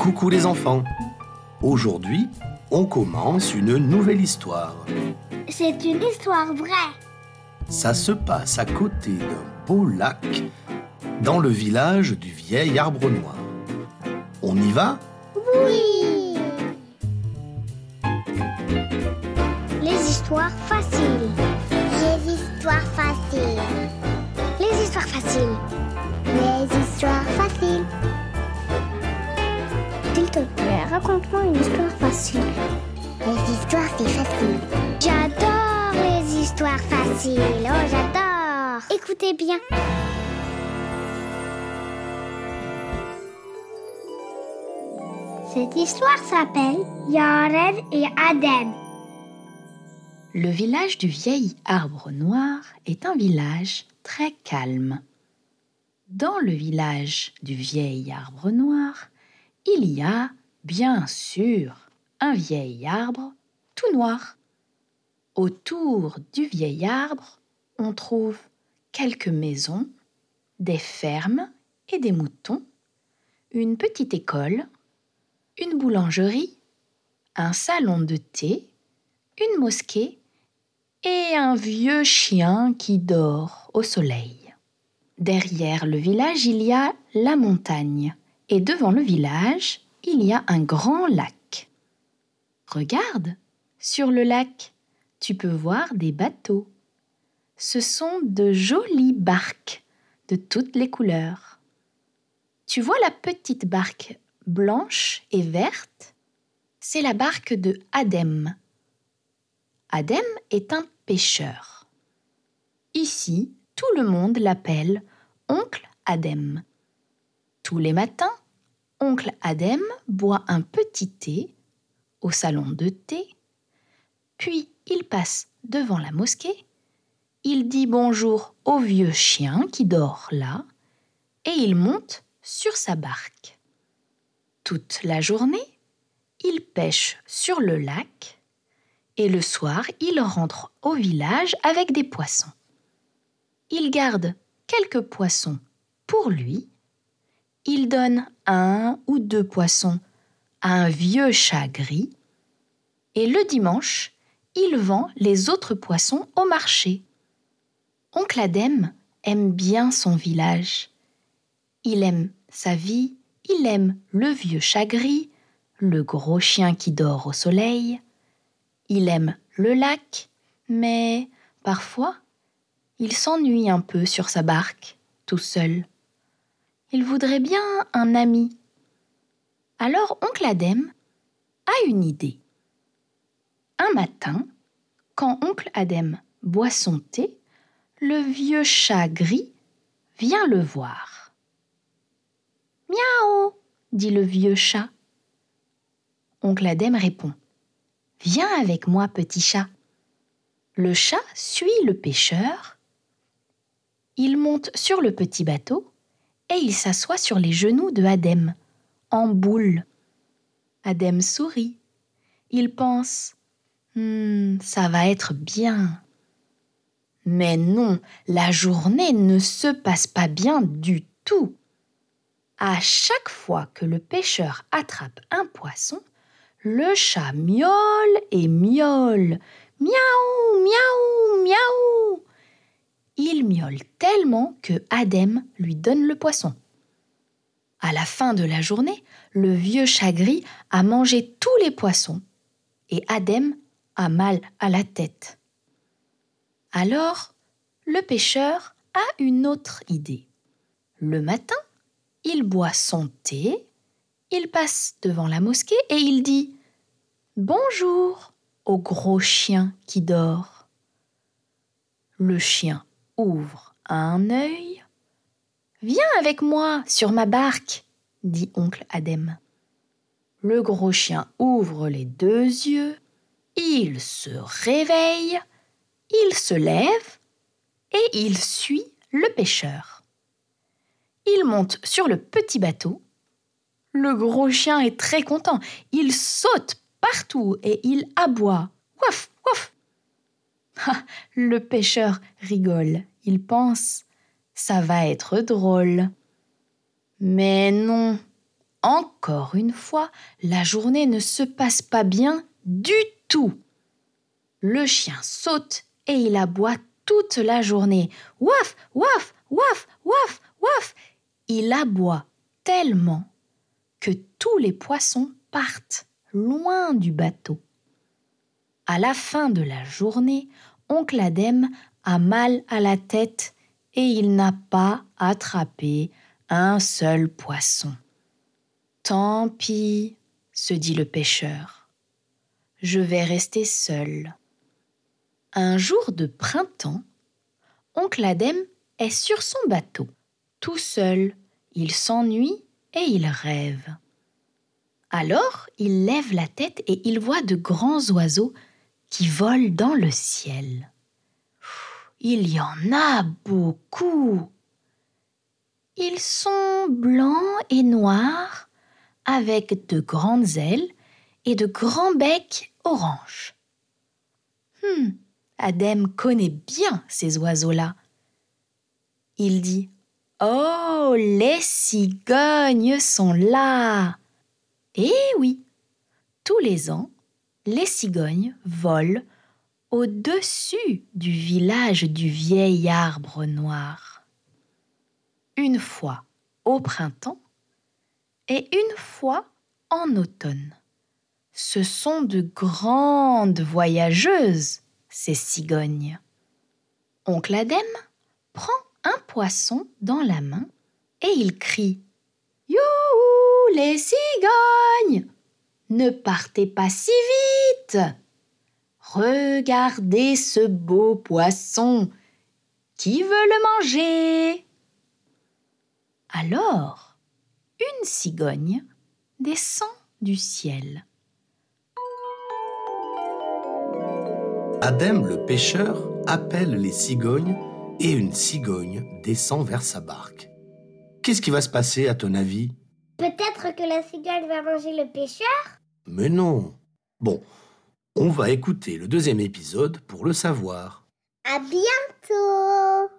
Coucou les enfants Aujourd'hui, on commence une nouvelle histoire. C'est une histoire vraie. Ça se passe à côté d'un beau lac, dans le village du vieil arbre noir. On y va? Oui. Les histoires faciles. Les histoires faciles. Les histoires faciles. Les histoires faciles. Raconte-moi une histoire facile. Les histoires, c'est facile. J'adore les histoires faciles. Oh, j'adore. Écoutez bien. Cette histoire s'appelle Yared et Adem. Le village du vieil arbre noir est un village très calme. Dans le village du vieil arbre noir, il y a, bien sûr, un vieil arbre tout noir. Autour du vieil arbre, on trouve quelques maisons, des fermes et des moutons, une petite école, une boulangerie, un salon de thé, une mosquée et un vieux chien qui dort au soleil. Derrière le village, il y a la montagne et devant le village, il y a un grand lac. Regarde, sur le lac, tu peux voir des bateaux. Ce sont de jolies barques de toutes les couleurs. Tu vois la petite barque blanche et verte? C'est la barque de Adem. Adem est un pêcheur. Ici, tout le monde l'appelle oncle Adem. Tous les matins, oncle Adem boit un petit thé au salon de thé, puis il passe devant la mosquée, il dit bonjour au vieux chien qui dort là, et il monte sur sa barque. Toute la journée, il pêche sur le lac, et le soir, il rentre au village avec des poissons. Il garde quelques poissons pour lui il donne un ou deux poissons à un vieux chat gris, et le dimanche, il vend les autres poissons au marché. Oncle Adem aime bien son village. Il aime sa vie, il aime le vieux chat gris, le gros chien qui dort au soleil. Il aime le lac, mais parfois, il s'ennuie un peu sur sa barque, tout seul. Il voudrait bien un ami. Alors oncle Adem a une idée. Un matin, quand oncle Adem boit son thé, le vieux chat gris vient le voir. Miaou dit le vieux chat. Oncle Adem répond Viens avec moi, petit chat. Le chat suit le pêcheur. Il monte sur le petit bateau et il s'assoit sur les genoux de Adem, en boule. Adem sourit. Il pense Hum, ça va être bien. Mais non, la journée ne se passe pas bien du tout. À chaque fois que le pêcheur attrape un poisson, le chat miaule et miaule. Miaou, miaou, miaou. Il miaule tellement que Adem lui donne le poisson. À la fin de la journée, le vieux chat gris a mangé tous les poissons et Adem a mal à la tête. Alors, le pêcheur a une autre idée. Le matin, il boit son thé, il passe devant la mosquée et il dit Bonjour au gros chien qui dort. Le chien ouvre un œil. Viens avec moi sur ma barque, dit oncle Adem. Le gros chien ouvre les deux yeux, il se réveille, il se lève et il suit le pêcheur. Il monte sur le petit bateau. Le gros chien est très content. Il saute partout et il aboie. Le pêcheur rigole. Il pense Ça va être drôle. Mais non, Encore une fois, la journée ne se passe pas bien du tout. Le chien saute et il aboie toute la journée. Waf, waf, waf, waf, waf. Il aboie tellement que tous les poissons partent loin du bateau. À la fin de la journée, oncle Adem a mal à la tête et il n'a pas attrapé un seul poisson. Tant pis, se dit le pêcheur. Je vais rester seul. Un jour de printemps, oncle Adem est sur son bateau. Tout seul, il s'ennuie et il rêve. Alors il lève la tête et il voit de grands oiseaux qui volent dans le ciel. Il y en a beaucoup. Ils sont blancs et noirs, avec de grandes ailes et de grands becs orange. Hmm, Adem connaît bien ces oiseaux-là. Il dit Oh, les cigognes sont là. Eh oui, tous les ans, les cigognes volent au-dessus du village du vieil arbre noir. Une fois au printemps et une fois en automne. Ce sont de grandes voyageuses, ces cigognes. Oncle Adem prend un poisson dans la main et il crie Youhou, les cigognes Ne partez pas si vite Regardez ce beau poisson Qui veut le manger? Alors, une cigogne descend du ciel. Adem le pêcheur appelle les cigognes et une cigogne descend vers sa barque. Qu'est-ce qui va se passer à ton avis? Peut-être que la cigogne va manger le pêcheur? Mais non. Bon, on va écouter le deuxième épisode pour le savoir. À bientôt